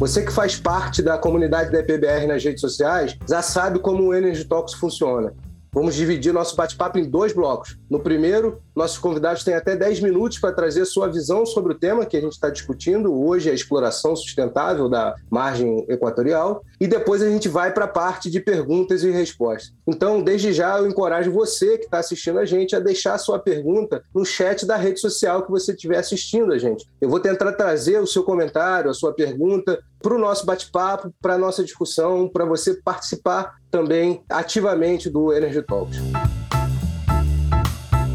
Você que faz parte da comunidade da EPBR nas redes sociais já sabe como o Energy Talks funciona. Vamos dividir nosso bate-papo em dois blocos. No primeiro, nossos convidados têm até 10 minutos para trazer sua visão sobre o tema que a gente está discutindo hoje, a exploração sustentável da margem equatorial. E depois a gente vai para a parte de perguntas e respostas. Então, desde já, eu encorajo você que está assistindo a gente a deixar sua pergunta no chat da rede social que você estiver assistindo a gente. Eu vou tentar trazer o seu comentário, a sua pergunta para o nosso bate-papo, para a nossa discussão, para você participar também ativamente do Energy Talks.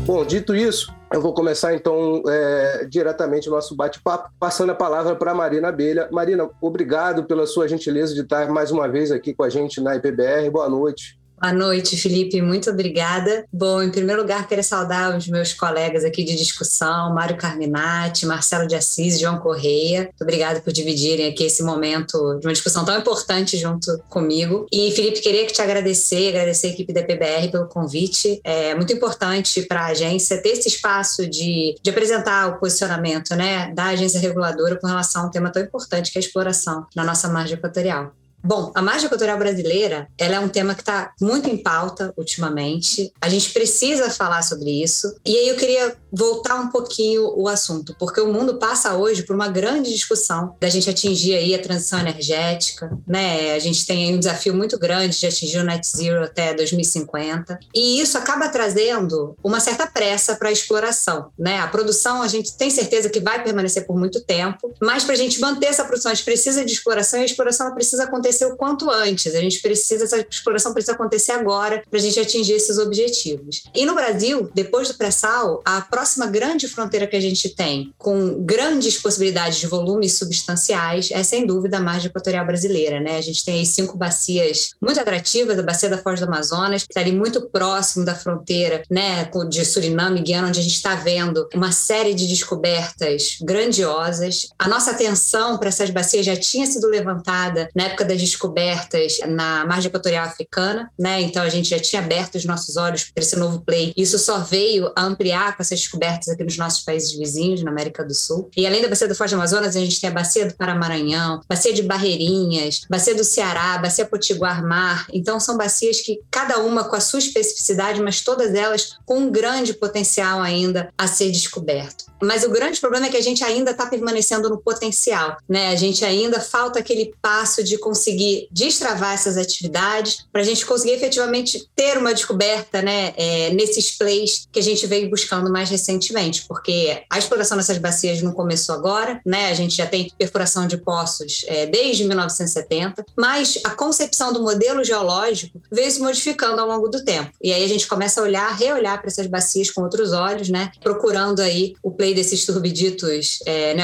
Bom, dito isso, eu vou começar então é, diretamente o nosso bate-papo, passando a palavra para a Marina Abelha. Marina, obrigado pela sua gentileza de estar mais uma vez aqui com a gente na IPBR. Boa noite. Boa noite, Felipe. Muito obrigada. Bom, em primeiro lugar, quero saudar os meus colegas aqui de discussão, Mário Carminati, Marcelo de Assis, João Correia. Muito obrigada por dividirem aqui esse momento de uma discussão tão importante junto comigo. E, Felipe, queria te agradecer, agradecer a equipe da PBR pelo convite. É muito importante para a agência ter esse espaço de, de apresentar o posicionamento né, da agência reguladora com relação a um tema tão importante que é a exploração na nossa margem equatorial. Bom, a margem cultural brasileira, ela é um tema que está muito em pauta ultimamente. A gente precisa falar sobre isso. E aí eu queria voltar um pouquinho o assunto, porque o mundo passa hoje por uma grande discussão da gente atingir aí a transição energética, né? A gente tem aí um desafio muito grande de atingir o net zero até 2050. E isso acaba trazendo uma certa pressa para a exploração, né? A produção a gente tem certeza que vai permanecer por muito tempo, mas para a gente manter essa produção, a gente precisa de exploração e a exploração precisa acontecer acontecer o quanto antes. A gente precisa, essa exploração precisa acontecer agora para a gente atingir esses objetivos. E no Brasil, depois do pré-sal, a próxima grande fronteira que a gente tem, com grandes possibilidades de volumes substanciais, é sem dúvida a margem equatorial brasileira. Né? A gente tem aí cinco bacias muito atrativas, a bacia da Foz do Amazonas, que está ali muito próximo da fronteira né, de Suriname e Guiana, onde a gente está vendo uma série de descobertas grandiosas. A nossa atenção para essas bacias já tinha sido levantada na época das descobertas na margem equatorial africana, né? Então a gente já tinha aberto os nossos olhos para esse novo play. Isso só veio a ampliar com essas descobertas aqui nos nossos países vizinhos, na América do Sul. E além da bacia do Foz do Amazonas, a gente tem a bacia do Paramaranhão, bacia de Barreirinhas, bacia do Ceará, bacia Potiguar Mar. Então são bacias que cada uma com a sua especificidade, mas todas elas com um grande potencial ainda a ser descoberto. Mas o grande problema é que a gente ainda está permanecendo no potencial, né? A gente ainda falta aquele passo de conseguir destravar essas atividades para a gente conseguir efetivamente ter uma descoberta, né? É, nesses plays que a gente veio buscando mais recentemente, porque a exploração dessas bacias não começou agora, né? A gente já tem perfuração de poços é, desde 1970, mas a concepção do modelo geológico veio se modificando ao longo do tempo. E aí a gente começa a olhar, reolhar para essas bacias com outros olhos, né? Procurando aí o play desses turbiditos é,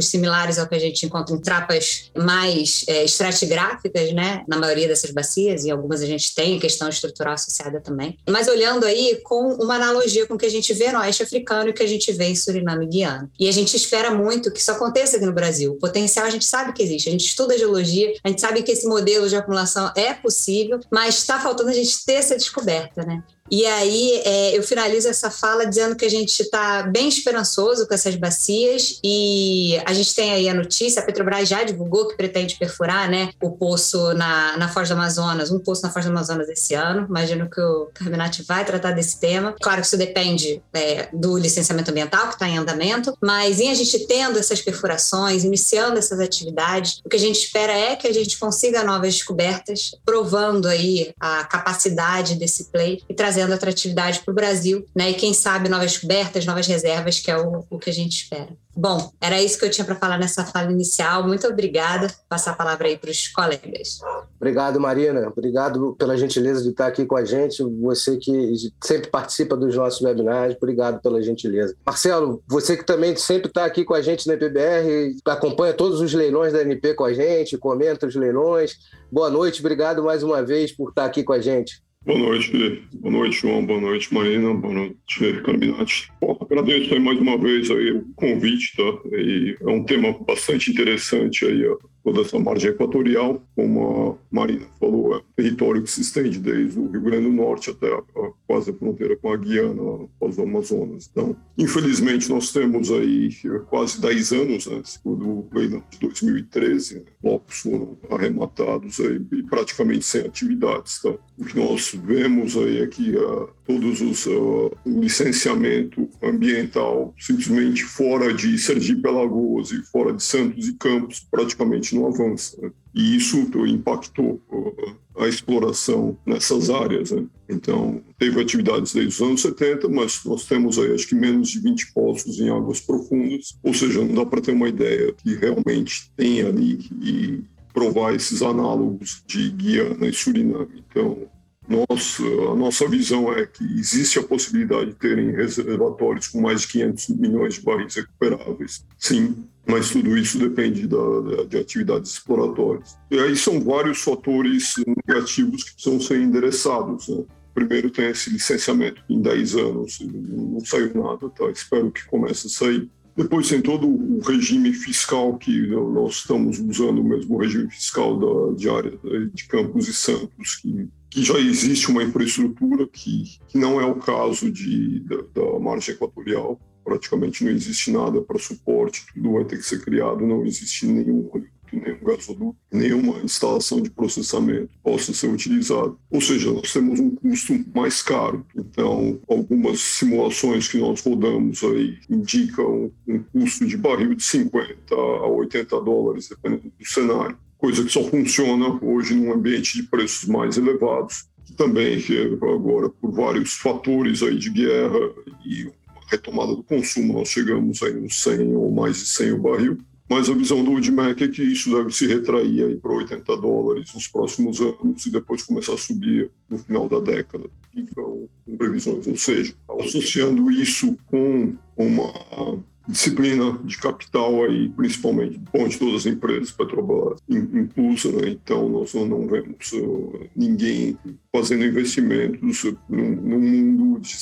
similares ao que a gente encontra em trapas mais é, estratigráficas, né? Na maioria dessas bacias, e algumas a gente tem questão estrutural associada também. Mas olhando aí com uma analogia com o que a gente vê no oeste africano e que a gente vê em Suriname e Guiana. E a gente espera muito que isso aconteça aqui no Brasil. O potencial a gente sabe que existe, a gente estuda geologia, a gente sabe que esse modelo de acumulação é possível, mas está faltando a gente ter essa descoberta, né? E aí é, eu finalizo essa fala dizendo que a gente está bem esperançoso com essas bacias e a gente tem aí a notícia, a Petrobras já divulgou que pretende perfurar né, o poço na, na Foz do Amazonas, um poço na Foz do Amazonas esse ano. Imagino que o Carminati vai tratar desse tema. Claro que isso depende é, do licenciamento ambiental que está em andamento, mas em a gente tendo essas perfurações, iniciando essas atividades, o que a gente espera é que a gente consiga novas descobertas, provando aí a capacidade desse play e trazendo trazendo atratividade para o Brasil, né? E quem sabe novas descobertas, novas reservas, que é o, o que a gente espera. Bom, era isso que eu tinha para falar nessa fala inicial. Muito obrigada. Passar a palavra aí para os colegas. Obrigado, Marina. Obrigado pela gentileza de estar aqui com a gente. Você que sempre participa dos nossos webinars, obrigado pela gentileza. Marcelo, você que também sempre está aqui com a gente na EPBR, acompanha todos os leilões da NP com a gente, comenta os leilões. Boa noite, obrigado mais uma vez por estar aqui com a gente. Boa noite, boa noite, João, boa noite, Marina, boa noite, Carminati. Bom, agradeço aí mais uma vez aí o convite, tá? E é um tema bastante interessante aí, ó, toda essa margem equatorial, como a Marina falou, é um território que se estende desde o Rio Grande do Norte até a quase a fronteira com a Guiana, as Amazonas. Então, infelizmente, nós temos aí quase 10 anos, né, segundo o leilão de 2013, né, blocos foram arrematados aí, e praticamente sem atividades. Então, o que nós vemos aí é que uh, todos os uh, o licenciamento ambiental simplesmente fora de Sergipe Alagoas e fora de Santos e Campos praticamente não avança. Né? E isso impactou uh, a exploração nessas áreas. Né? Então, teve atividades desde os anos 70, mas nós temos aí acho que menos de 20 poços em águas profundas, ou seja, não dá para ter uma ideia que realmente tem ali e provar esses análogos de Guiana e Suriname. Então, nossa, a nossa visão é que existe a possibilidade de terem reservatórios com mais de 500 milhões de barris recuperáveis. Sim, mas tudo isso depende da, de atividades exploratórias. E aí são vários fatores negativos que precisam ser endereçados. Né? Primeiro tem esse licenciamento em 10 anos, não saiu nada, tá? espero que comece a sair. Depois tem todo o regime fiscal que nós estamos usando, mesmo o regime fiscal da, de área de Campos e Santos, que, que já existe uma infraestrutura que, que não é o caso de, da, da margem equatorial praticamente não existe nada para suporte, tudo vai ter que ser criado, não existe nenhum nenhum gasoduto, nenhuma instalação de processamento possa ser utilizado. Ou seja, nós temos um custo mais caro. Então, algumas simulações que nós rodamos aí indicam um custo de barril de 50 a 80 dólares, dependendo do cenário. Coisa que só funciona hoje num ambiente de preços mais elevados. Também agora por vários fatores aí de guerra e retomada do consumo, nós chegamos aí nos 100 ou mais de 100 o barril. Mas a visão do Woodmack é que isso deve se retrair aí para 80 dólares nos próximos anos e depois começar a subir no final da década. Então, com previsões, ou seja, associando isso com uma disciplina de capital aí, principalmente bom de todas as empresas, Petrobras inclusa, né? então nós não vemos uh, ninguém fazendo investimentos no, mundo de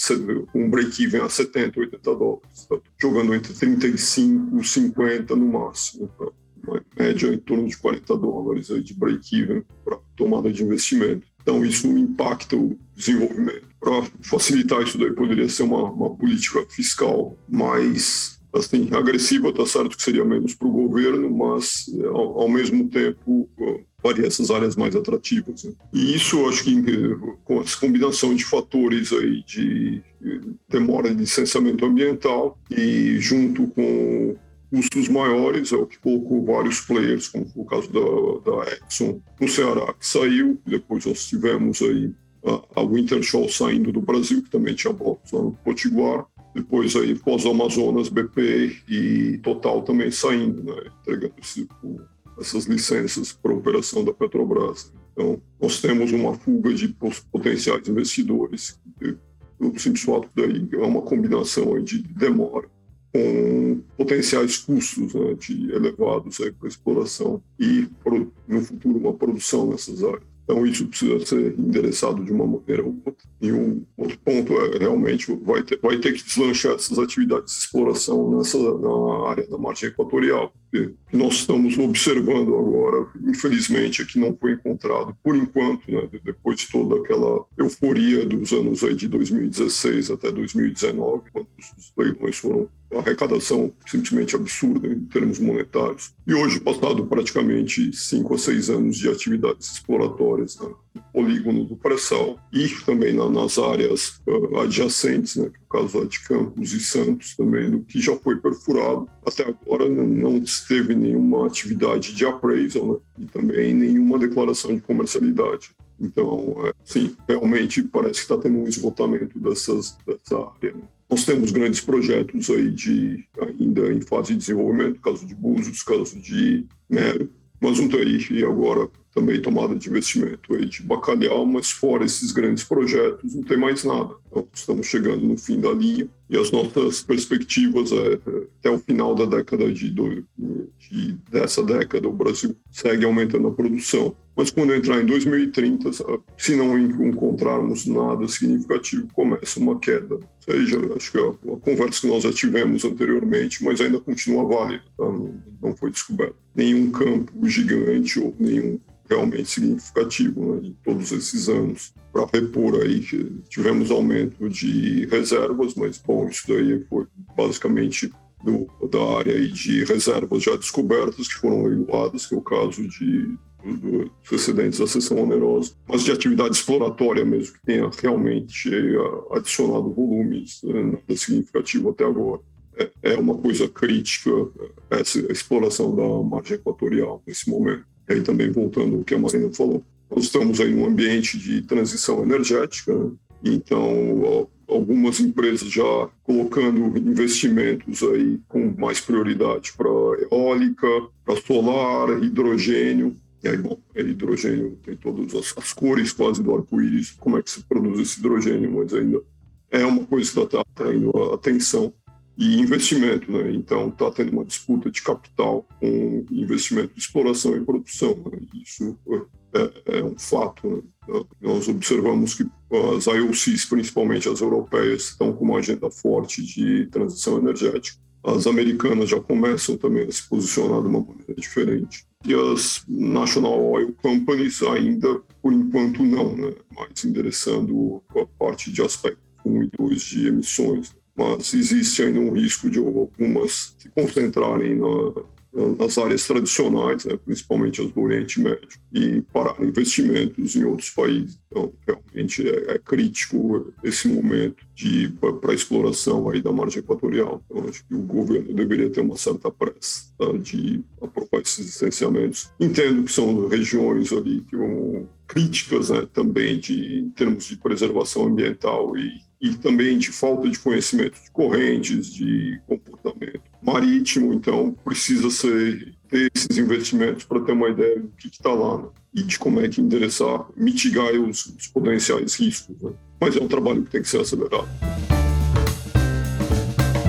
um break-even a 70, 80 dólares, tá? jogando entre 35 e 50 no máximo, tá? uma média em torno de 40 dólares aí de break-even para tomada de investimento. Então isso impacta o desenvolvimento. Para facilitar isso daí poderia ser uma, uma política fiscal mais assim, agressiva, tá certo que seria menos para o governo, mas ao, ao, mesmo tempo faria essas áreas mais atrativas. Né? E isso, acho que com essa combinação de fatores aí de demora de licenciamento ambiental e junto com custos maiores, é o que colocou vários players, como foi o caso da, da Exxon no Ceará, que saiu, depois nós tivemos aí a, a Wintershall saindo do Brasil, que também tinha blocos lá no Potiguar, depois aí pós-Amazonas, BP e Total também saindo, né, entregando essas licenças para operação da Petrobras. Então, nós temos uma fuga de potenciais investidores. O simples fato daí é uma combinação de demora com potenciais custos né, de elevados para exploração e, no futuro, uma produção nessas áreas. Então, isso precisa ser endereçado de uma maneira ou outra. E um outro ponto é realmente vai ter, vai ter que deslanchar essas atividades de exploração nessa, na área da margem equatorial. Que nós estamos observando agora, infelizmente, é que não foi encontrado, por enquanto, né, depois de toda aquela euforia dos anos aí de 2016 até 2019, quando os leilões foram uma arrecadação simplesmente absurda em termos monetários. E hoje, passado praticamente cinco a seis anos de atividades exploratórias né, polígono do pré-sal e também na, nas áreas uh, adjacentes, né, no caso de Campos e Santos também, do que já foi perfurado, até agora não, não teve nenhuma atividade de appraisal né, e também nenhuma declaração de comercialidade. Então, é, sim, realmente parece que está tendo um esgotamento dessas, dessa área. Né? Nós temos grandes projetos aí de, ainda em fase de desenvolvimento, caso de Búzios, caso de Mero, mas tem e agora também tomada de investimento aí de bacalhau, mas fora esses grandes projetos não tem mais nada. Então, estamos chegando no fim da linha e as nossas perspectivas é, até o final da década de, de dessa década o Brasil segue aumentando a produção mas quando entrar em 2030, se não encontrarmos nada significativo, começa uma queda. Ou seja, acho que a, a conversa que nós já tivemos anteriormente, mas ainda continua válida, tá? não foi descoberto nenhum campo gigante ou nenhum realmente significativo né, em todos esses anos para repor aí tivemos aumento de reservas, mas bom, isso daí foi basicamente do, da área aí de reservas já descobertas que foram leiloadas, que é o caso de dos excedentes da sessão onerosa, mas de atividade exploratória mesmo, que tenha realmente adicionado volumes, né, significativo até agora. É, é uma coisa crítica essa exploração da margem equatorial nesse momento. E aí também voltando ao que a Marina falou, nós estamos aí num ambiente de transição energética, né? então algumas empresas já colocando investimentos aí com mais prioridade para eólica, para solar, hidrogênio. E aí, bom, é hidrogênio tem todas as, as cores quase do arco-íris, como é que se produz esse hidrogênio, mas ainda é uma coisa que está atraindo a atenção e investimento, né? Então está tendo uma disputa de capital com investimento de exploração e produção. Né? Isso é, é, um fato. Né? Nós observamos que as IOCs, principalmente as europeias, estão com uma agenda forte de transição energética. As americanas já começam também a se posicionar de uma maneira diferente. E as National Oil Companies ainda, por enquanto, não, né? mas endereçando a parte de aspectos 1 e 2 de emissões mas existe ainda um risco de algumas se concentrarem na, nas áreas tradicionais, né, principalmente as do Oriente Médio, e parar investimentos em outros países. Então, realmente é, é crítico esse momento para a exploração aí da margem equatorial. Então, acho que o governo deveria ter uma certa pressa tá, de aprovar esses licenciamentos. Entendo que são regiões ali que vão críticas né, também de, em termos de preservação ambiental e e também de falta de conhecimento de correntes, de comportamento marítimo. Então, precisa ser, ter esses investimentos para ter uma ideia do que está lá né? e de como é que endereçar, mitigar os, os potenciais riscos. Né? Mas é um trabalho que tem que ser acelerado.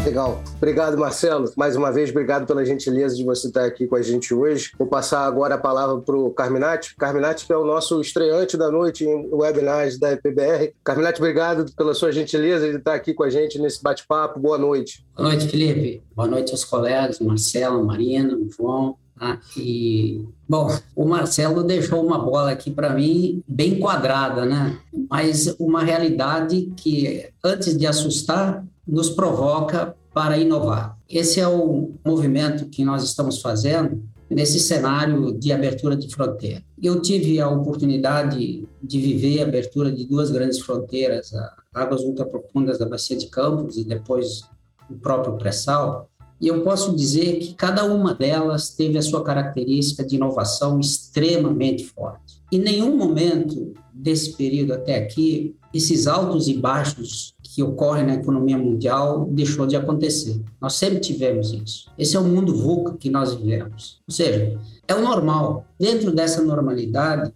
Legal. Obrigado, Marcelo. Mais uma vez, obrigado pela gentileza de você estar aqui com a gente hoje. Vou passar agora a palavra para o Carminati. Carminati, é o nosso estreante da noite em webinars da EPBR. Carminati, obrigado pela sua gentileza de estar aqui com a gente nesse bate-papo. Boa noite. Boa noite, Felipe. Boa noite aos colegas, Marcelo, Marina, João. Ah, e, bom, o Marcelo deixou uma bola aqui para mim bem quadrada, né? Mas uma realidade que, antes de assustar, nos provoca para inovar. Esse é o movimento que nós estamos fazendo nesse cenário de abertura de fronteira. Eu tive a oportunidade de viver a abertura de duas grandes fronteiras, águas ultraprofundas da Bacia de Campos e depois o próprio pré-sal, e eu posso dizer que cada uma delas teve a sua característica de inovação extremamente forte. Em nenhum momento desse período até aqui, esses altos e baixos que ocorre na economia mundial deixou de acontecer. Nós sempre tivemos isso. Esse é o mundo VUCA que nós vivemos. Ou seja, é o normal. Dentro dessa normalidade,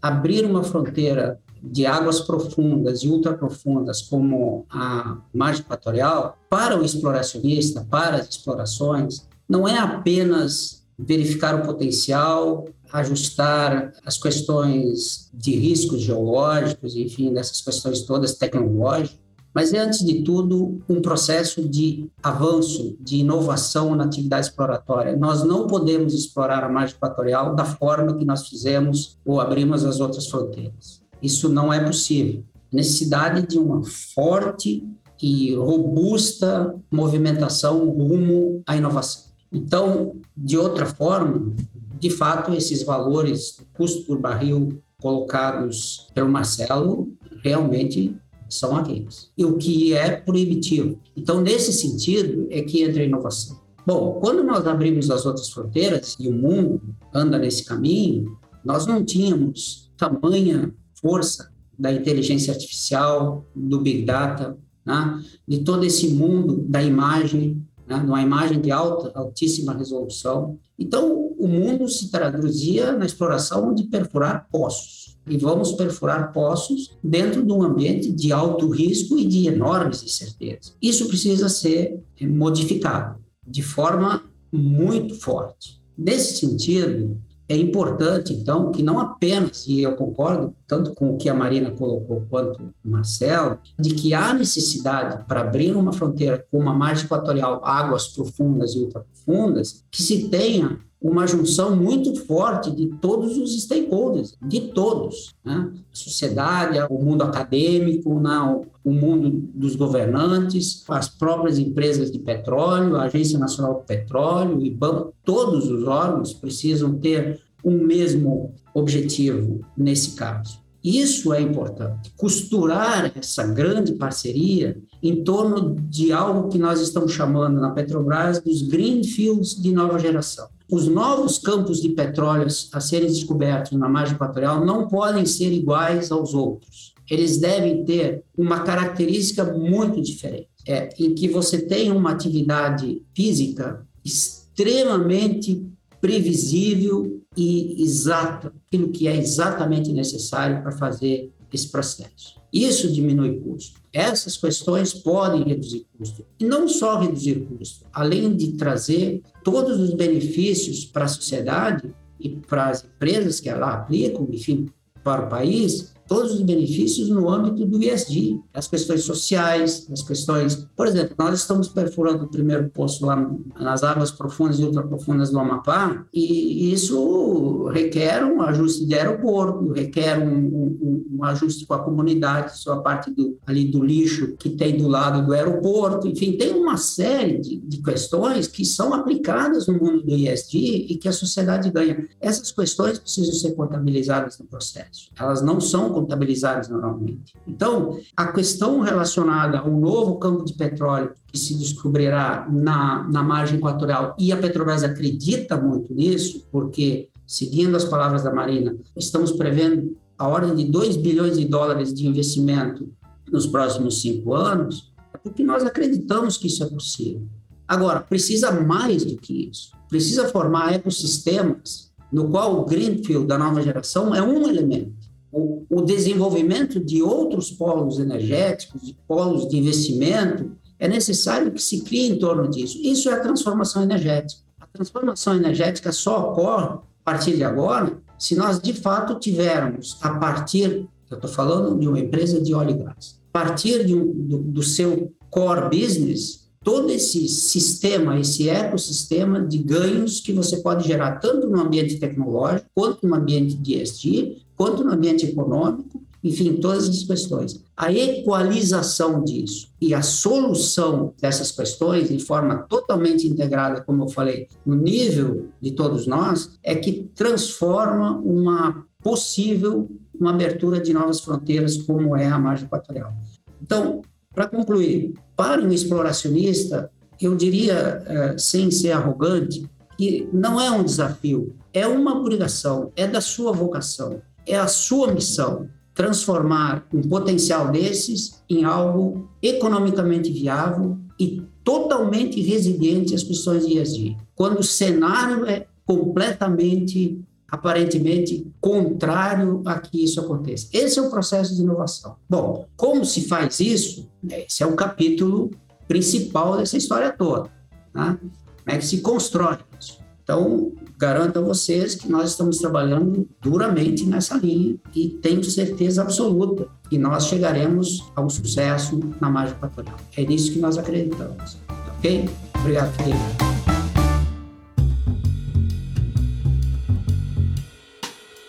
abrir uma fronteira de águas profundas e ultraprofundas como a margem equatorial para o exploracionista, para as explorações, não é apenas verificar o potencial, ajustar as questões de riscos geológicos, enfim, dessas questões todas tecnológicas, mas é, antes de tudo, um processo de avanço, de inovação na atividade exploratória. Nós não podemos explorar a margem equatorial da forma que nós fizemos ou abrimos as outras fronteiras. Isso não é possível. Necessidade de uma forte e robusta movimentação rumo à inovação. Então, de outra forma, de fato, esses valores, custo por barril colocados pelo Marcelo, realmente são aqueles. E o que é proibitivo. Então, nesse sentido, é que entra a inovação. Bom, quando nós abrimos as outras fronteiras e o mundo anda nesse caminho, nós não tínhamos tamanha força da inteligência artificial, do Big Data, né? de todo esse mundo da imagem, né? uma imagem de alta, altíssima resolução. Então, o mundo se traduzia na exploração de perfurar poços e vamos perfurar poços dentro de um ambiente de alto risco e de enormes incertezas. Isso precisa ser modificado de forma muito forte. Nesse sentido, é importante, então, que não apenas, e eu concordo tanto com o que a Marina colocou quanto o Marcelo, de que há necessidade para abrir uma fronteira com uma margem equatorial, águas profundas e ultraprofundas, que se tenha uma junção muito forte de todos os stakeholders, de todos, né? a sociedade, o mundo acadêmico, o mundo dos governantes, as próprias empresas de petróleo, a Agência Nacional do Petróleo, e banco, todos os órgãos precisam ter um mesmo objetivo nesse caso. Isso é importante, costurar essa grande parceria em torno de algo que nós estamos chamando na Petrobras dos greenfields de nova geração. Os novos campos de petróleo a serem descobertos na margem equatorial não podem ser iguais aos outros. Eles devem ter uma característica muito diferente, é, em que você tem uma atividade física extremamente previsível e exata, aquilo que é exatamente necessário para fazer esse processo. Isso diminui custo. Essas questões podem reduzir custo. E não só reduzir custo, além de trazer todos os benefícios para a sociedade e para as empresas que lá aplicam, enfim, para o país, todos os benefícios no âmbito do ISD, as questões sociais, as questões... Por exemplo, nós estamos perfurando o primeiro poço lá nas águas profundas e ultraprofundas do Amapá, e isso requer um ajuste de aeroporto, requer um, um, um ajuste com a comunidade, só a parte do, ali do lixo que tem do lado do aeroporto, enfim, tem uma série de, de questões que são aplicadas no mundo do ISD e que a sociedade ganha. Essas questões precisam ser contabilizadas no processo. Elas não são contabilizados normalmente. Então, a questão relacionada ao novo campo de petróleo que se descobrirá na, na margem equatorial, e a Petrobras acredita muito nisso, porque, seguindo as palavras da Marina, estamos prevendo a ordem de 2 bilhões de dólares de investimento nos próximos cinco anos, é porque nós acreditamos que isso é possível. Agora, precisa mais do que isso. Precisa formar ecossistemas no qual o Greenfield da nova geração é um elemento o, o desenvolvimento de outros polos energéticos, de polos de investimento, é necessário que se crie em torno disso. Isso é a transformação energética. A transformação energética só ocorre a partir de agora se nós de fato tivermos, a partir, eu estou falando de uma empresa de óleo e gás, a partir de do, do seu core business, todo esse sistema, esse ecossistema de ganhos que você pode gerar tanto no ambiente tecnológico, quanto no ambiente de ESG, quanto no ambiente econômico, enfim, todas as questões. A equalização disso e a solução dessas questões de forma totalmente integrada, como eu falei, no nível de todos nós, é que transforma uma possível uma abertura de novas fronteiras, como é a margem equatorial. Então, para concluir, para um exploracionista, eu diria, eh, sem ser arrogante, que não é um desafio, é uma obrigação, é da sua vocação é a sua missão transformar um potencial desses em algo economicamente viável e totalmente resiliente às questões de ESG. Quando o cenário é completamente, aparentemente, contrário a que isso aconteça. Esse é o processo de inovação. Bom, como se faz isso? Esse é o capítulo principal dessa história toda. Tá? Como é que se constrói isso? Então, garanto a vocês que nós estamos trabalhando duramente nessa linha e tenho certeza absoluta que nós chegaremos ao sucesso na margem equatorial. É nisso que nós acreditamos. Ok? Obrigado, Felipe.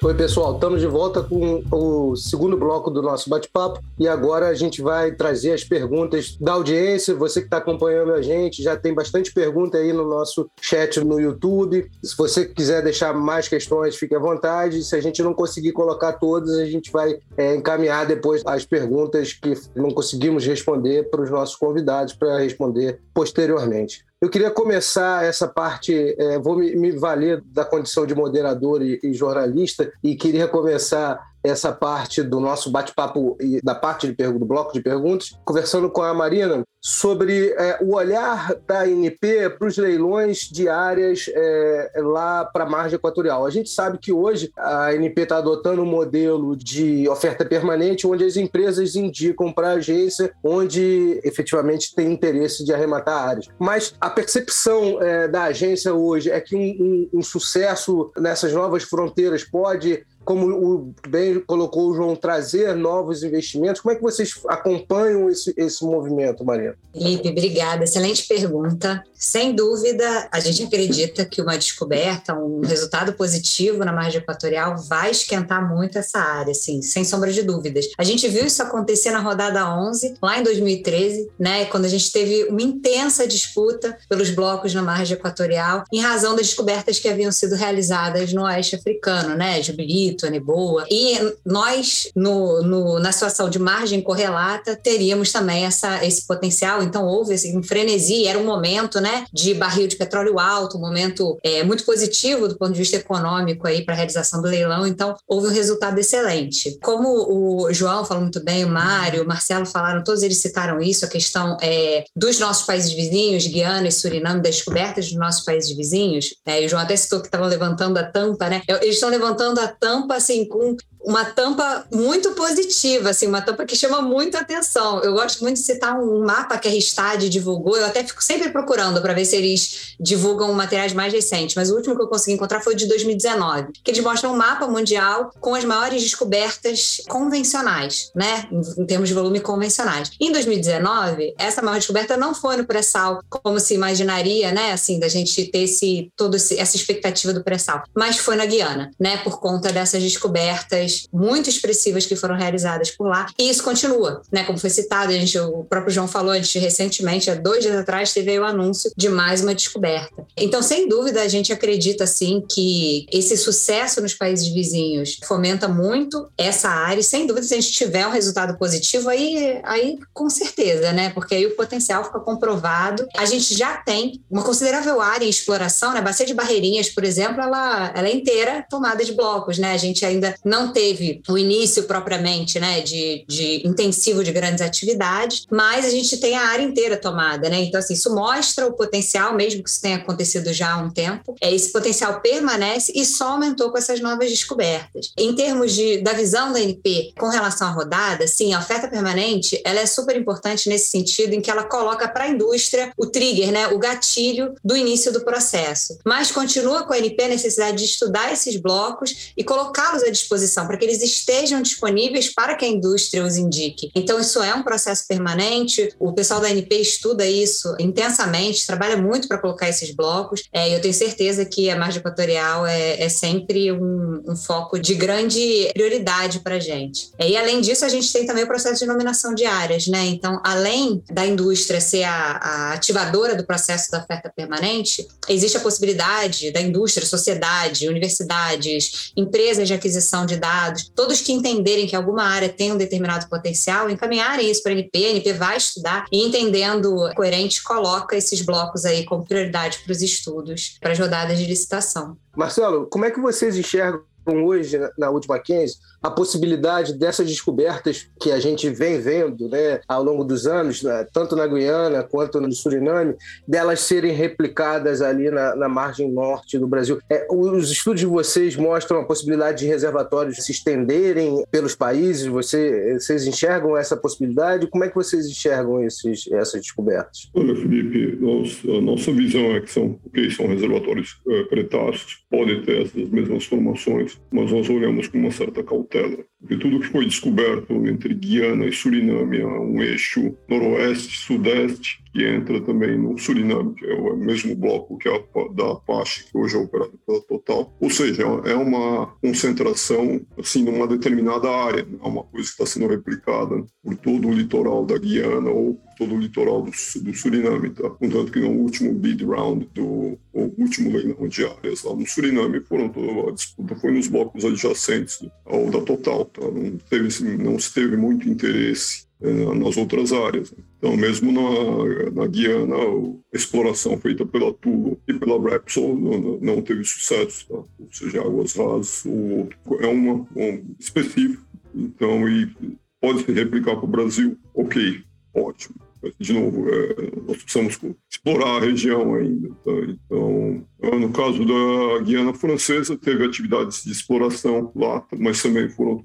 Oi, pessoal, estamos de volta com o segundo bloco do nosso bate-papo e agora a gente vai trazer as perguntas da audiência. Você que está acompanhando a gente, já tem bastante pergunta aí no nosso chat no YouTube. Se você quiser deixar mais questões, fique à vontade. Se a gente não conseguir colocar todas, a gente vai é, encaminhar depois as perguntas que não conseguimos responder para os nossos convidados para responder posteriormente. Eu queria começar essa parte, é, vou me, me, valer da condição de moderador e, e jornalista, e queria começar essa parte do nosso bate-papo e da parte de do bloco de perguntas, conversando com a Marina sobre é, o olhar da ANP para os leilões de áreas é, lá para a margem equatorial. A gente sabe que hoje a ANP está adotando um modelo de oferta permanente, onde as empresas indicam para a agência onde efetivamente tem interesse de arrematar áreas. Mas a percepção é, da agência hoje é que um, um, um sucesso nessas novas fronteiras pode como o bem colocou o João, trazer novos investimentos. Como é que vocês acompanham esse, esse movimento, Maria? Felipe, obrigada. Excelente pergunta. Sem dúvida, a gente acredita que uma descoberta, um resultado positivo na margem equatorial vai esquentar muito essa área, assim, sem sombra de dúvidas. A gente viu isso acontecer na rodada 11, lá em 2013, né, quando a gente teve uma intensa disputa pelos blocos na margem equatorial, em razão das descobertas que haviam sido realizadas no oeste africano, né, Jubilito, Aniboa. E nós, no, no, na situação de margem correlata, teríamos também essa, esse potencial. Então, houve esse, um frenesi, era um momento, né, de barril de petróleo alto, um momento é, muito positivo do ponto de vista econômico para a realização do leilão. Então, houve um resultado excelente. Como o João falou muito bem, o Mário, o Marcelo falaram, todos eles citaram isso, a questão é, dos nossos países vizinhos, Guiana e Suriname, das descobertas dos nossos países vizinhos. É, e o João até citou que estavam levantando a tampa, né? Eles estão levantando a tampa assim com uma tampa muito positiva, assim, uma tampa que chama muito atenção. Eu gosto muito de citar um mapa que a Ristad divulgou, eu até fico sempre procurando para ver se eles divulgam materiais mais recentes, mas o último que eu consegui encontrar foi de 2019, que eles mostram um mapa mundial com as maiores descobertas convencionais, né, em, em termos de volume convencionais. Em 2019, essa maior descoberta não foi no pré-sal, como se imaginaria, né, assim, da gente ter esse, toda essa expectativa do pré-sal, mas foi na Guiana, né, por conta dessas descobertas muito expressivas que foram realizadas por lá. E isso continua, né? Como foi citado, a gente, o próprio João falou, a gente recentemente, há dois dias atrás, teve o anúncio de mais uma descoberta. Então, sem dúvida, a gente acredita, sim, que esse sucesso nos países vizinhos fomenta muito essa área. E, sem dúvida, se a gente tiver um resultado positivo, aí, aí com certeza, né? Porque aí o potencial fica comprovado. A gente já tem uma considerável área em exploração, né? A bacia de Barreirinhas, por exemplo, ela, ela é inteira tomada de blocos, né? A gente ainda não tem teve o início propriamente né, de, de intensivo de grandes atividades, mas a gente tem a área inteira tomada, né? Então, assim, isso mostra o potencial, mesmo que isso tenha acontecido já há um tempo, é, esse potencial permanece e só aumentou com essas novas descobertas. Em termos de, da visão da NP com relação à rodada, sim, a oferta permanente ela é super importante nesse sentido em que ela coloca para a indústria o trigger, né, o gatilho do início do processo. Mas continua com a NP a necessidade de estudar esses blocos e colocá-los à disposição para que eles estejam disponíveis para que a indústria os indique. Então, isso é um processo permanente, o pessoal da NP estuda isso intensamente, trabalha muito para colocar esses blocos, é, eu tenho certeza que a margem equatorial é, é sempre um, um, foco de grande prioridade para a gente. É, e, além disso, a gente tem também o processo de nominação de áreas, né? Então, além da indústria ser a, a ativadora do processo da oferta permanente, existe a possibilidade da indústria, sociedade, universidades, empresas de aquisição de dados, dados, todos que entenderem que alguma área tem um determinado potencial, encaminharem isso para a NP, a NP vai estudar e entendendo coerente, coloca esses blocos aí como prioridade para os estudos, para as rodadas de licitação. Marcelo, como é que vocês enxergam hoje, na última 15, a possibilidade dessas descobertas que a gente vem vendo né, ao longo dos anos, né, tanto na Guiana quanto no Suriname, delas serem replicadas ali na, na margem norte do Brasil. É, os estudos de vocês mostram a possibilidade de reservatórios se estenderem pelos países? Você, vocês enxergam essa possibilidade? Como é que vocês enxergam esses, essas descobertas? Olha, Felipe, nós, a nossa visão é que são, okay, são reservatórios é, cretáceos, podem ter essas mesmas formações, mas nós olhamos com uma certa cautela cautela, porque tudo que foi descoberto entre Guiana e Suriname é um eixo noroeste-sudeste que entra também no Suriname, que é o mesmo bloco que é da Apache, que hoje é operado pela Total. Ou seja, é uma concentração assim numa determinada área, é uma coisa que está sendo replicada por todo o litoral da Guiana ou por todo o litoral do, do Suriname, tá? Contanto que no último bid round do último leilão de áreas lá no Suriname, foram toda a disputa foi nos blocos adjacentes ao da Total, tá? Não, teve, não se teve muito interesse nas outras áreas. Então, mesmo na, na Guiana, a exploração feita pela Tulo e pela Repsol não, não teve sucesso, tá? ou seja, águas rasas, o outro é uma, um específico, então, e pode se replicar para o Brasil, ok, ótimo de novo, é, nós precisamos explorar a região ainda. Tá? Então, no caso da Guiana Francesa, teve atividades de exploração lá, mas também foram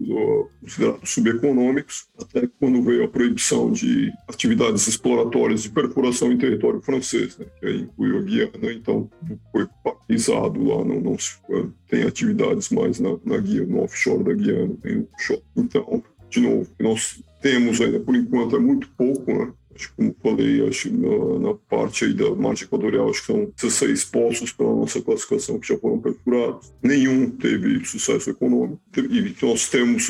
considerados subeconômicos, até quando veio a proibição de atividades exploratórias de perfuração em território francês, né? que aí incluiu a Guiana, então foi pisado lá, não, não se, tem atividades mais na, na guia, no offshore da Guiana, tem no offshore. Então, de novo, nós temos ainda, por enquanto, é muito pouco, né? Acho que, como falei, acho na, na, parte aí da margem equatorial, acho que são 16 poços pela nossa classificação que já foram perfurados. Nenhum teve sucesso econômico. E nós temos,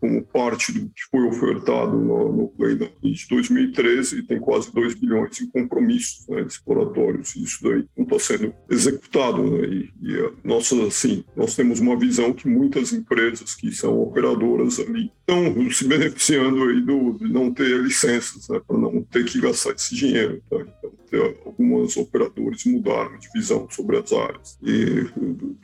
como parte do que foi ofertado no, no leilão de 2013, tem quase 2 bilhões em compromissos né, exploratórios. Isso daí não está sendo executado. Né? E, e a nossa, assim, nós temos uma visão que muitas empresas que são operadoras ali estão se beneficiando aí do, de não ter licenças, né, para não ter que gastar esse dinheiro. Tá? Então, algumas operadores mudaram de visão sobre as áreas. E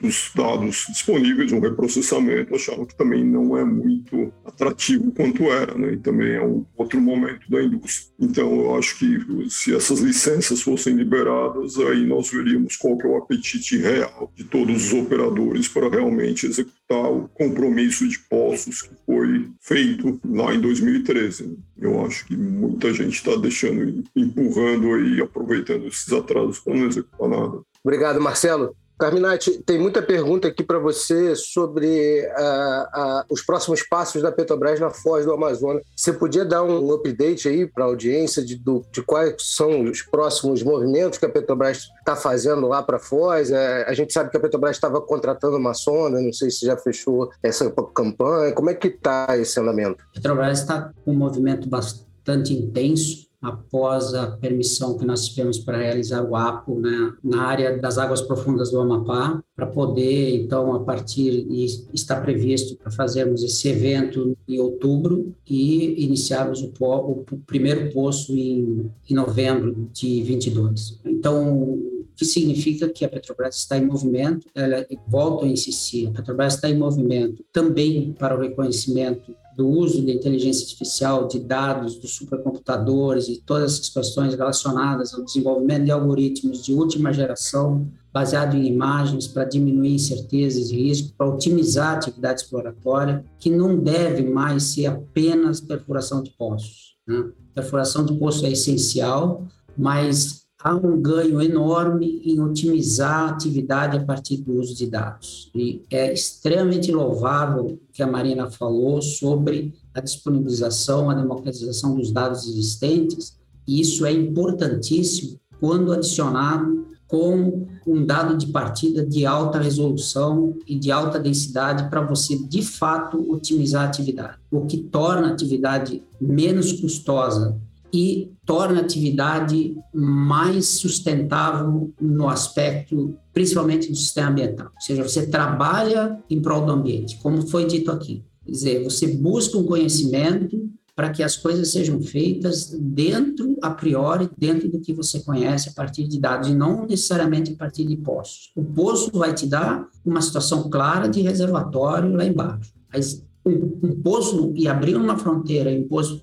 dos dados disponíveis, um reprocessamento, acharam que também não é muito atrativo quanto era, né? e também é um outro momento da indústria. Então, eu acho que se essas licenças fossem liberadas, aí nós veríamos qual que é o apetite real de todos os operadores para realmente executar o compromisso de poços que foi feito lá em 2013. Eu acho que muita gente está deixando, empurrando aí, aproveitando esses atrasos para não executar nada. Obrigado, Marcelo. Carminati, tem muita pergunta aqui para você sobre uh, uh, os próximos passos da Petrobras na Foz do Amazonas. Você podia dar um update aí para a audiência de, do, de quais são os próximos movimentos que a Petrobras está fazendo lá para Foz? É, a gente sabe que a Petrobras estava contratando uma sonda, não sei se já fechou essa campanha. Como é que está esse andamento? A Petrobras está com um movimento bastante intenso após a permissão que nós tivemos para realizar o APO né, na área das águas profundas do Amapá, para poder, então, a partir, e está previsto para fazermos esse evento em outubro e iniciarmos o, o, primeiro poço em, em novembro de 22. Então, o que significa que a Petrobras está em movimento, ela, volto a insistir, a Petrobras está em movimento também para o reconhecimento do uso da inteligência artificial, de dados, dos supercomputadores e todas essas questões relacionadas ao desenvolvimento de algoritmos de última geração, baseado em imagens, para diminuir incertezas e riscos, para otimizar a atividade exploratória, que não deve mais ser apenas perfuração de poços. Né? Perfuração de poço é essencial, mas há um ganho enorme em otimizar a atividade a partir do uso de dados. E é extremamente louvável o que a Marina falou sobre a disponibilização, a democratização dos dados existentes. E isso é importantíssimo quando adicionado com um dado de partida de alta resolução e de alta densidade para você, de fato, otimizar a atividade, o que torna a atividade menos custosa e torna a atividade mais sustentável no aspecto, principalmente do sistema ambiental. Ou seja, você trabalha em prol do ambiente, como foi dito aqui. Quer dizer, você busca um conhecimento para que as coisas sejam feitas dentro, a priori, dentro do que você conhece a partir de dados, e não necessariamente a partir de poços. O poço vai te dar uma situação clara de reservatório lá embaixo. Mas um, um poço, e abrir uma fronteira, um poço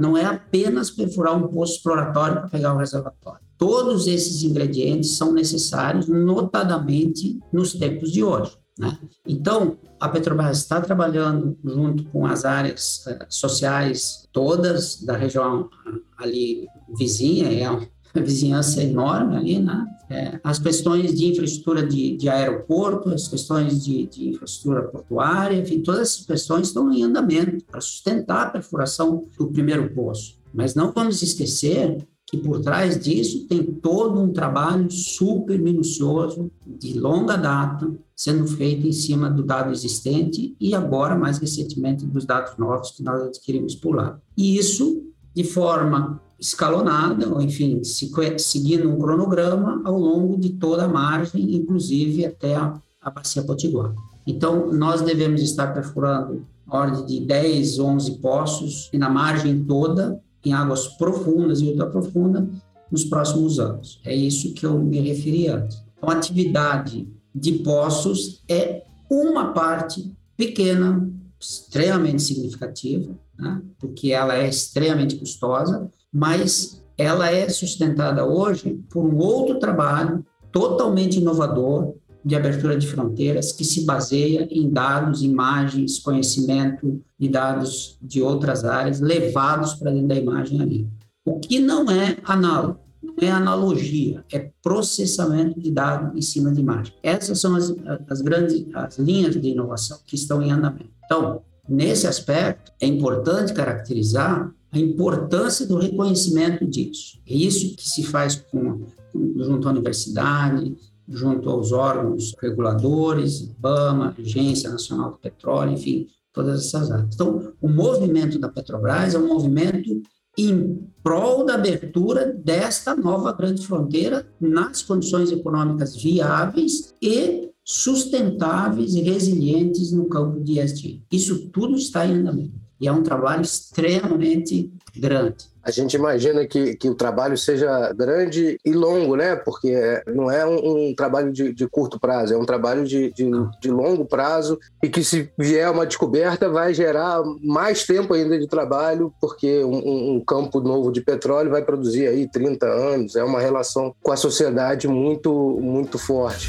não é apenas perfurar um poço exploratório para pegar o reservatório. Todos esses ingredientes são necessários, notadamente nos tempos de hoje. Né? Então, a Petrobras está trabalhando junto com as áreas uh, sociais todas da região ali vizinha, é vizinhança enorme ali, né? É, as questões de infraestrutura de, de aeroporto, as questões de, de, infraestrutura portuária, enfim, todas essas questões estão em andamento para sustentar a perfuração do primeiro poço. Mas não vamos esquecer que por trás disso tem todo um trabalho super minucioso, de longa data, sendo feito em cima do dado existente e agora, mais recentemente, dos dados novos que nós adquirimos por lá. E isso de forma escalonada, ou enfim, seguindo um cronograma ao longo de toda a margem, inclusive até a, a bacia potiguar. Então, nós devemos estar perfurando ordem de 10, 11 poços e na margem toda, em águas profundas e ultraprofundas, nos próximos anos. É isso que eu me referi antes. Então, a atividade de poços é uma parte pequena, extremamente significativa, né? porque ela é extremamente custosa, mas ela é sustentada hoje por um outro trabalho totalmente inovador de abertura de fronteiras que se baseia em dados, imagens, conhecimento de dados de outras áreas levados para dentro da imagem ali. O que não é análogo. Não é analogia, é processamento de dados em cima de imagem. Essas são as, as grandes as linhas de inovação que estão em andamento. Então, nesse aspecto, é importante caracterizar a importância do reconhecimento disso. É isso que se faz com, junto à universidade, junto aos órgãos reguladores, IBAMA, Agência Nacional do Petróleo, enfim, todas essas áreas. Então, o movimento da Petrobras é um movimento em prol da abertura desta nova grande fronteira nas condições econômicas viáveis e sustentáveis e resilientes no campo de ESG. Isso tudo está em andamento. E é um trabalho extremamente grande a gente imagina que, que o trabalho seja grande e longo, né? Porque não é um, um trabalho de, de, curto prazo, é um trabalho de, de, de, longo prazo e que se vier uma descoberta vai gerar mais tempo ainda de trabalho, porque um, um campo novo de petróleo vai produzir aí 30 anos, é uma relação com a sociedade muito, muito forte.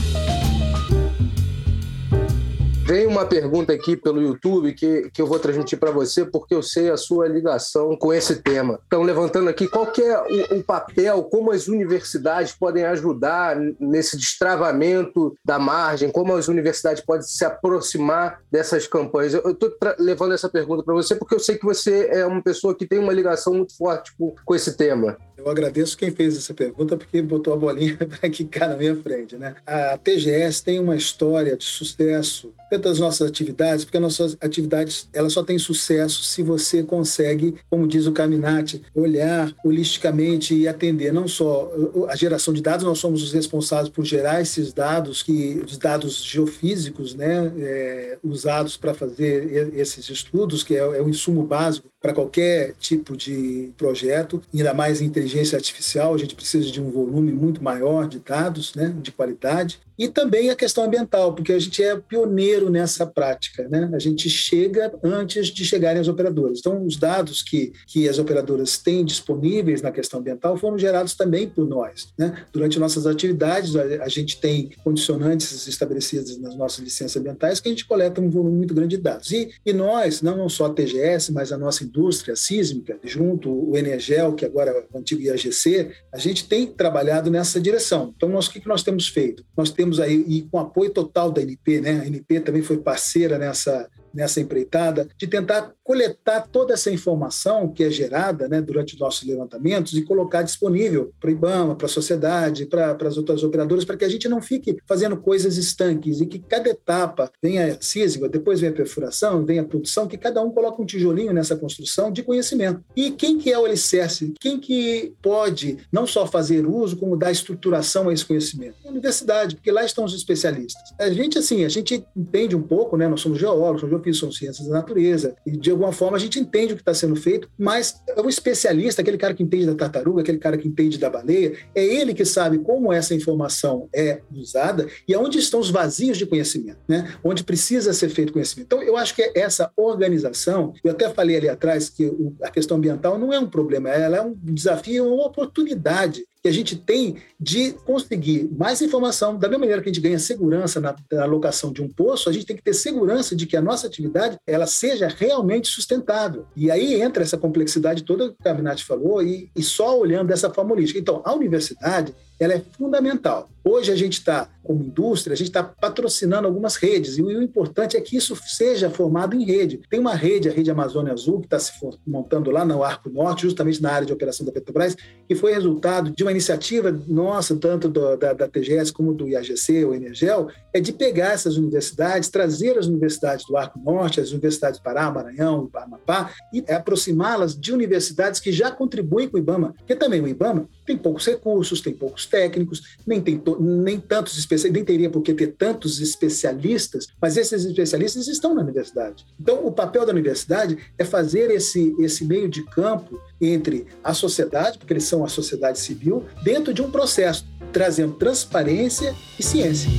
Vem uma pergunta aqui pelo YouTube que, que eu vou transmitir para você, porque eu sei a sua ligação com esse tema. Então, levantando aqui, qual é o, o, papel, como as universidades podem ajudar nesse destravamento da margem, como as universidades podem se aproximar dessas campanhas? Eu estou levando essa pergunta para você porque eu sei que você é uma pessoa que tem uma ligação muito forte com, com esse tema. Eu agradeço quem fez essa pergunta porque botou a bolinha para quicar na minha frente. Né? A TGS tem uma história de sucesso dentro das nossas atividades, porque as nossas atividades ela só tem sucesso se você consegue, como diz o Caminati, olhar holisticamente e atender não só a geração de dados, nós somos os responsáveis por gerar esses dados, que os dados geofísicos, né, é, usados para fazer esses estudos, que é, é o insumo básico para qualquer tipo de projeto, ainda mais inteligência artificial, a gente precisa de um volume muito maior de dados, né, de qualidade. E também a questão ambiental, porque a gente é pioneiro nessa prática, né? A gente chega antes de chegarem as operadoras. Então, os dados que, que as operadoras têm disponíveis na questão ambiental foram gerados também por nós, né? Durante nossas atividades, a, a gente tem condicionantes estabelecidos nas nossas licenças ambientais que a gente coleta um volume muito grande de dados. E, e nós, não, não só a TGS, mas a nossa indústria sísmica, junto o Energel, que agora é o antigo IAGC, a gente tem trabalhado nessa direção. Então, nós, o que, nós temos feito? Nós temos temos aí, e com apoio total da NP, né? A NP também foi parceira nessa, nessa empreitada, de tentar coletar toda essa informação que é gerada né, durante os nossos levantamentos e colocar disponível para o IBAMA, para a sociedade, para, as outras operadoras, para que a gente não fique fazendo coisas estanques e que cada etapa venha sísmica, depois vem a perfuração, vem a produção, que cada um coloque um tijolinho nessa construção de conhecimento. E quem que é o alicerce? Quem que pode não só fazer uso, como dar estruturação a esse conhecimento? A universidade, porque lá estão os especialistas. A gente, assim, a gente entende um pouco, né? Nós somos geólogos, geofísicos, somos ciências da natureza, e de alguma forma a gente entende o que está sendo feito, mas é o especialista, aquele cara que entende da tartaruga, aquele cara que entende da baleia, é ele que sabe como essa informação é usada e aonde estão os vazios de conhecimento, né? onde precisa ser feito conhecimento. Então, eu acho que é essa organização, eu até falei ali atrás que a questão ambiental não é um problema, ela é um desafio, uma oportunidade que a gente tem de conseguir mais informação. Da mesma maneira que a gente ganha segurança na, na, alocação de um poço, a gente tem que ter segurança de que a nossa atividade ela seja realmente sustentável. E aí entra essa complexidade toda que o Caminati falou, e, e só olhando dessa forma holística. Então, a universidade ela é fundamental. Hoje a gente está, como indústria, a gente está patrocinando algumas redes, e o importante é que isso seja formado em rede. Tem uma rede, a Rede Amazônia Azul, que está se montando lá no Arco Norte, justamente na área de operação da Petrobras, que foi resultado de uma iniciativa nossa, tanto do, da, da, TGS como do IAGC, o Energel, é de pegar essas universidades, trazer as universidades do Arco Norte, as universidades do Pará, Maranhão, Amapá, e aproximá-las de universidades que já contribuem com o IBAMA, porque também o IBAMA tem poucos recursos, tem poucos técnicos, nem, tem nem tantos especialistas, nem teria por que ter tantos especialistas, mas esses especialistas estão na universidade. Então, o papel da universidade é fazer esse, esse meio de campo entre a sociedade, porque eles são a sociedade civil, dentro de um processo, trazendo transparência e ciência.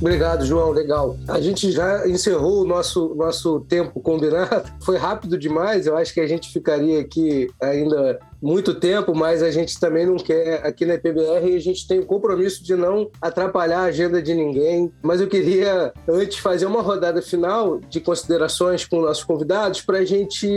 Obrigado, João. Legal. A gente já encerrou o nosso, nosso tempo combinado. Foi rápido demais. Eu acho que a gente ficaria aqui ainda muito tempo, mas a gente também não quer, aqui na PBR, a gente tem o compromisso de não atrapalhar a agenda de ninguém. Mas eu queria, antes, fazer uma rodada final de considerações com nossos convidados, para a gente,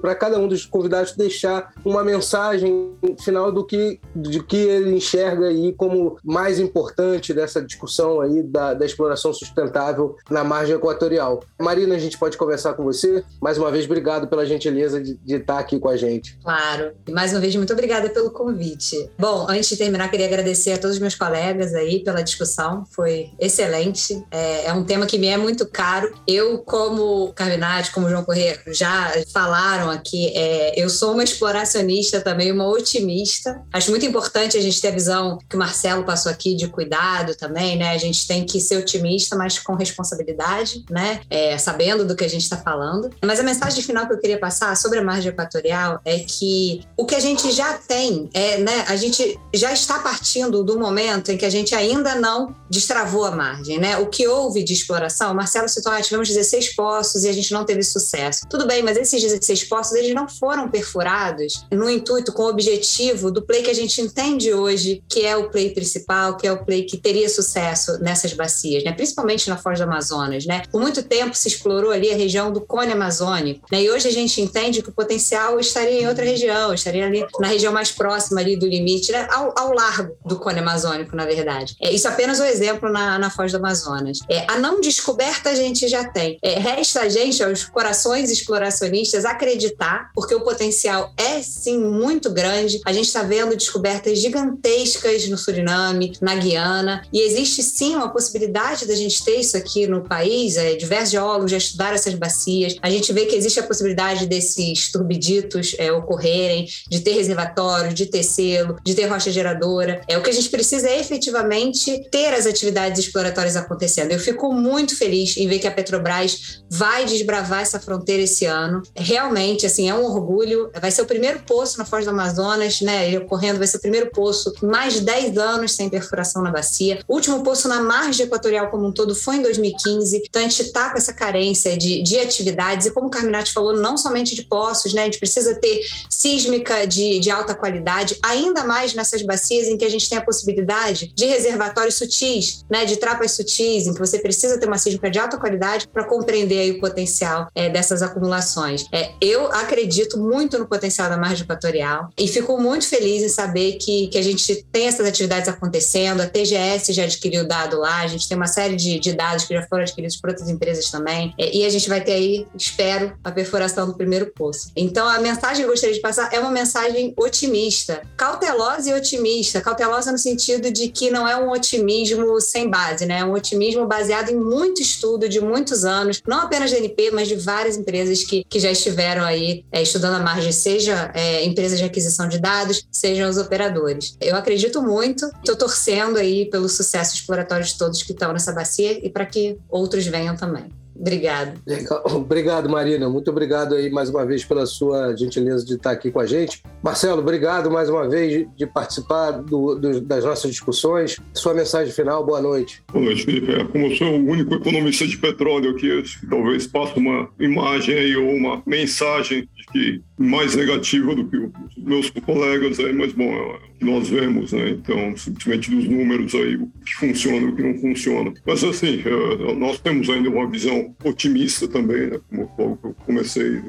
para cada um dos convidados deixar uma mensagem final do que, do que ele enxerga aí como mais importante dessa discussão aí da, da exploração sustentável na margem equatorial. Marina, a gente pode conversar com você. Mais uma vez, obrigado pela gentileza de, de estar aqui com a gente. Claro. Mais uma vez, muito obrigada pelo convite. Bom, antes de terminar, queria agradecer a todos os meus colegas aí pela discussão. Foi excelente. É, é um tema que me é muito caro. Eu, como Carminati, como João Corrêa já falaram aqui, é, eu sou uma exploracionista também, uma otimista. Acho muito importante a gente ter a visão que o Marcelo passou aqui de cuidado também, né? A gente tem que ser otimista, mas com responsabilidade, né? É, sabendo do que a gente está falando. Mas a mensagem final que eu queria passar sobre a margem equatorial é que o que a gente já tem, é, né? A gente já está partindo do momento em que a gente ainda não destravou a margem, né? O que houve de exploração, Marcelo citou, ah, tivemos 16 poços e a gente não teve sucesso. Tudo bem, mas esses 16 poços, eles não foram perfurados no intuito, com o objetivo do play que a gente entende hoje, que é o play principal, que é o play que teria sucesso nessas bacias, né? Principalmente na Foz do Amazonas, né? Por muito tempo se explorou ali a região do cone amazônico, né? E hoje a gente entende que o potencial estaria em outra região, estaria ali na região mais próxima ali do limite, né? ao, ao largo do cone amazônico, na verdade. É, isso é apenas um exemplo na, na Foz do Amazonas. É, a não descoberta a gente já tem. É, resta a gente, aos corações exploracionistas, acreditar, porque o potencial é sim muito grande. A gente está vendo descobertas gigantescas no Suriname, na Guiana, e existe sim uma possibilidade da gente ter isso aqui no país. É, diversos geólogos já estudaram essas bacias. A gente vê que existe a possibilidade desses turbiditos é, ocorrerem, de ter reservatório, de ter selo, de ter rocha geradora. É o que a gente precisa é efetivamente ter as atividades exploratórias acontecendo. Eu fico muito feliz em ver que a Petrobras vai desbravar essa fronteira esse ano. Realmente, assim, é um orgulho. Vai ser o primeiro poço na Foz do Amazonas, né? Ele ocorrendo, vai ser o primeiro poço mais de 10 anos sem perfuração na bacia. O último poço na margem equatorial como um todo foi em 2015. Então a gente está com essa carência de, de atividades e como o Carminati falou, não somente de poços, né? A gente precisa ter sísmica de, de alta qualidade, ainda mais nessas bacias em que a gente tem a possibilidade de reservatórios sutis, né? De trapas sutis, em que você precisa ter uma sísmica de alta qualidade para compreender o potencial é, dessas acumulações. É, eu acredito muito no potencial da margem equatorial e fico muito feliz em saber que, que a gente tem essas atividades acontecendo. A TGS já adquiriu dado lá, a gente tem uma série de, de dados que já foram adquiridos por outras empresas também. É, e a gente vai ter aí, espero, a perfuração do primeiro poço. Então, a mensagem que eu gostaria de passar é uma mensagem otimista, cautelosa e otimista. Cautelosa no sentido de que não é um otimismo sem base, né? É um otimismo baseado em muito estudo de muitos anos, não apenas da NP, mas de várias empresas que, que já estiveram aí é, estudando a margem, seja é, empresas de aquisição de dados, sejam os operadores. Eu acredito muito, estou torcendo aí pelo sucesso exploratório de todos que estão nessa bacia e para que outros venham também. Obrigado. Obrigado, Marina. Muito obrigado aí mais uma vez pela sua gentileza de estar aqui com a gente. Marcelo, obrigado mais uma vez de participar do, do, das nossas discussões. Sua mensagem final, boa noite. Boa noite, Felipe. É, como eu sou o único economista de petróleo aqui, talvez passe uma imagem aí ou uma mensagem de que mais negativa do que os meus colegas aí, mas bom, é o que nós vemos, né? Então, simplesmente dos números aí, o que funciona e o que não funciona. Mas assim, é, nós temos ainda uma visão otimista também, né? Como eu comecei,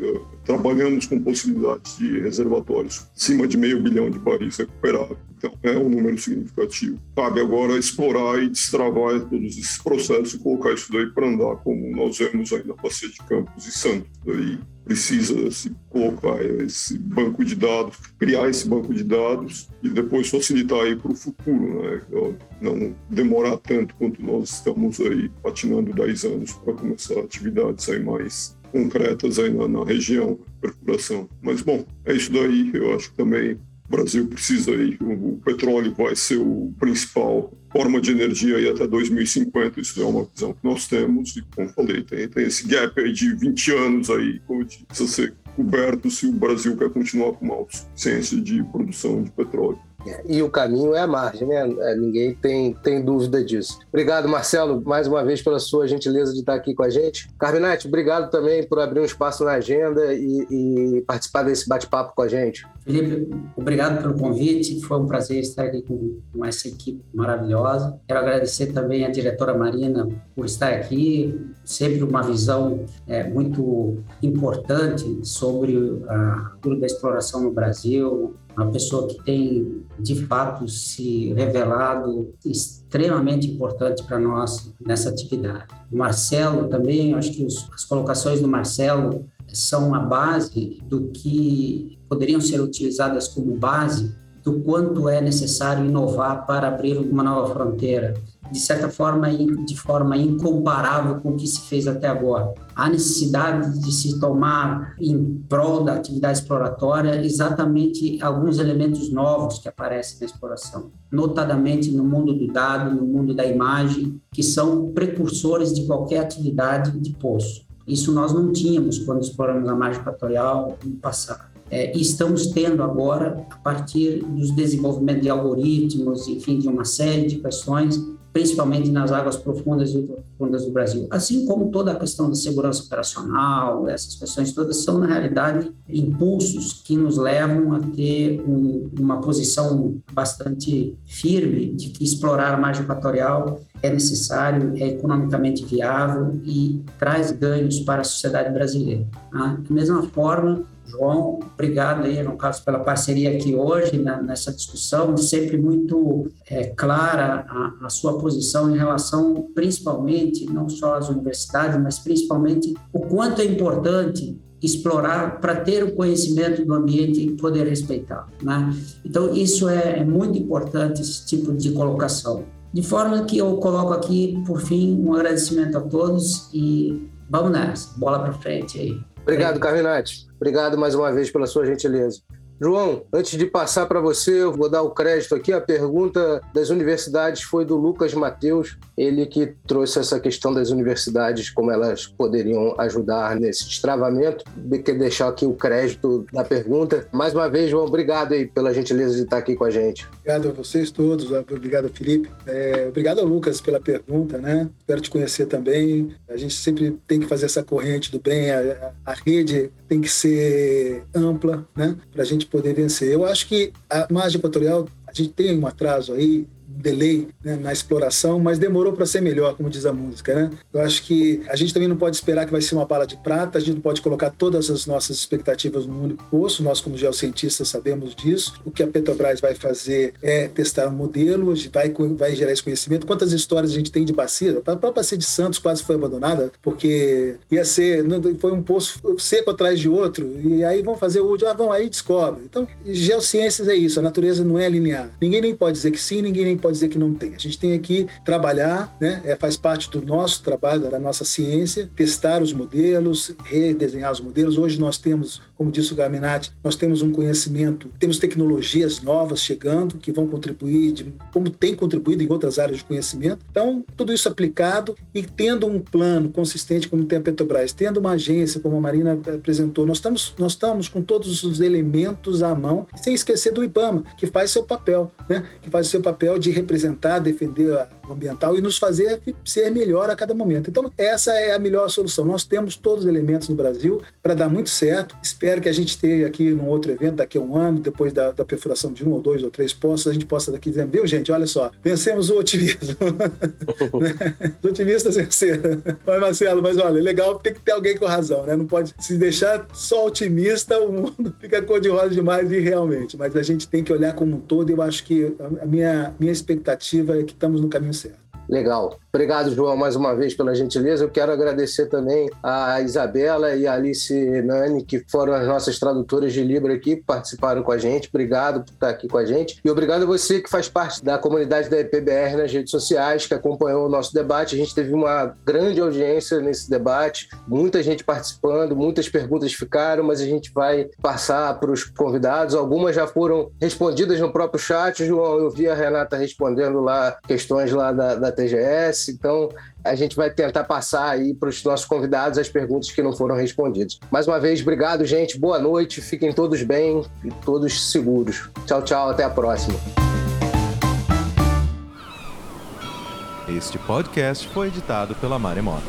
trabalhamos com possibilidades de reservatórios acima de meio bilhão de barris recuperados. Então, é um número significativo. Cabe agora explorar e destravar todos esses processos e colocar isso daí para andar, como nós vemos aí na Bacia de Campos e Santos. Daí precisa se colocar esse banco de dados, criar esse banco de dados e depois facilitar aí para o futuro, né? Não demorar tanto quanto nós estamos aí patinando 10 anos para começar atividades aí mais concretas aí na, na região, perfuração. Mas bom, é isso daí. Eu acho que também o Brasil precisa aí, o, o petróleo vai ser o principal forma de energia aí até 2050, isso é uma visão que nós temos, e como falei, tem, tem esse gap aí de 20 anos aí, que precisa ser coberto se o Brasil quer continuar com uma autossuficiência de produção de petróleo. E o caminho é a margem, né? É, ninguém tem, tem dúvida disso. Obrigado, Marcelo, mais uma vez pela sua gentileza de estar aqui com a gente. Carminati, obrigado também por abrir um espaço na agenda e, e participar desse bate-papo com a gente. Felipe, obrigado pelo convite. Foi um prazer estar aqui com, com essa equipe maravilhosa. Quero agradecer também à diretora Marina por estar aqui, sempre uma visão é, muito importante sobre a cultura da exploração no Brasil, uma pessoa que tem de fato se revelado extremamente importante para nós nessa atividade. O Marcelo também, acho que os, as colocações do Marcelo são a base do que poderiam ser utilizadas como base do quanto é necessário inovar para abrir uma nova fronteira, de certa forma, de forma incomparável com o que se fez até agora. Há necessidade de se tomar em prol da atividade exploratória exatamente alguns elementos novos que aparecem na exploração, notadamente no mundo do dado, no mundo da imagem, que são precursores de qualquer atividade de poço. Isso nós não tínhamos quando exploramos a margem equatorial no passado. É, e estamos tendo agora, a partir dos desenvolvimentos de algoritmos, enfim, de uma série de questões, principalmente nas águas profundas e profundas do Brasil. Assim como toda a questão da segurança operacional, essas questões todas são, na realidade, impulsos que nos levam a ter um, uma posição bastante firme de que explorar a margem equatorial é necessário, é economicamente viável e traz ganhos para a sociedade brasileira. Tá? Da mesma forma, João, obrigado aí, João Carlos, pela parceria aqui hoje né, nessa discussão, sempre muito é, clara a, a, sua posição em relação, principalmente, não só às universidades, mas principalmente o quanto é importante explorar para ter o conhecimento do ambiente e poder respeitá-lo. Né? Então, isso é, é muito importante, esse tipo de colocação. De forma que eu coloco aqui, por fim, um agradecimento a todos e vamos nessa, bola para frente aí. Obrigado, Carminati. Obrigado mais uma vez pela sua gentileza. João, antes de passar para você, eu vou dar o crédito aqui. A pergunta das universidades foi do Lucas Mateus, ele que trouxe essa questão das universidades, como elas poderiam ajudar nesse destravamento. Quer deixar aqui o crédito da pergunta. Mais uma vez, João, obrigado aí pela gentileza de estar aqui com a gente. Obrigado a vocês todos, obrigado, Felipe. É, obrigado ao Lucas pela pergunta, né? Espero te conhecer também. A gente sempre tem que fazer essa corrente do bem, a, a rede tem que ser ampla, né? Para gente poder vencer. Eu acho que a margem equatorial, a gente tem um atraso aí delay né, na exploração, mas demorou para ser melhor, como diz a música, né? Eu acho que a gente também não pode esperar que vai ser uma bala de prata, a gente não pode colocar todas as nossas expectativas num único poço, nós como geocientistas sabemos disso. O que a Petrobras vai fazer é testar um modelo, vai, vai gerar esse conhecimento. Quantas histórias a gente tem de bacia? A própria bacia de Santos quase foi abandonada, porque ia ser, foi um poço seco atrás de outro, e aí vão fazer o ah, vão aí descobre. Então, geociências é isso, a natureza não é linear. Ninguém nem pode dizer que sim, ninguém nem pode dizer que não tem. A gente tem aqui trabalhar, né? É, faz parte do nosso trabalho, da nossa ciência, testar os modelos, redesenhar os modelos. Hoje nós temos, como disse o Gaminati, nós temos um conhecimento, temos tecnologias novas chegando que vão contribuir, de, como tem contribuído em outras áreas de conhecimento. Então, tudo isso aplicado e tendo um plano consistente como tem a Petrobras, tendo uma agência como a Marina apresentou, nós estamos, nós estamos com todos os elementos à mão, sem esquecer do IBAMA, que faz seu papel, né? que faz seu papel de representar, defender o ambiental e nos fazer ser melhor a cada momento. Então, essa é a melhor solução. Nós temos todos os elementos no Brasil para dar muito certo. Espero que a gente tenha aqui num outro evento daqui a um ano, depois da, da perfuração de um ou dois ou três postos, a gente possa daqui dizer, viu, gente, olha só, vencemos o otimismo. Os otimistas venceram. Mas, Marcelo, mas olha, legal, tem que ter alguém com razão, né? Não pode se deixar só otimista, o mundo fica cor-de-rosa demais e realmente. Mas a gente tem que olhar como um todo e eu acho que a minha, minha expectativa é que estamos no caminho certo. Legal. Obrigado, João, mais uma vez pela gentileza. Eu quero agradecer também a Isabela e a Alice Nani, que foram as nossas tradutoras de Libra aqui, participaram com a gente. Obrigado por estar aqui com a gente. E obrigado a você que faz parte da comunidade da EPBR nas redes sociais, que acompanhou o nosso debate. A gente teve uma grande audiência nesse debate, muita gente participando, muitas perguntas ficaram, mas a gente vai passar para os convidados. Algumas já foram respondidas no próprio chat. João, eu vi a Renata respondendo lá questões lá da, da TGS Então, a gente vai tentar passar aí para os nossos convidados as perguntas que não foram respondidas. Mais uma vez, obrigado, gente. Boa noite. Fiquem todos bem e todos seguros. Tchau, tchau. Até a próxima. Este podcast foi editado pela Maremoto.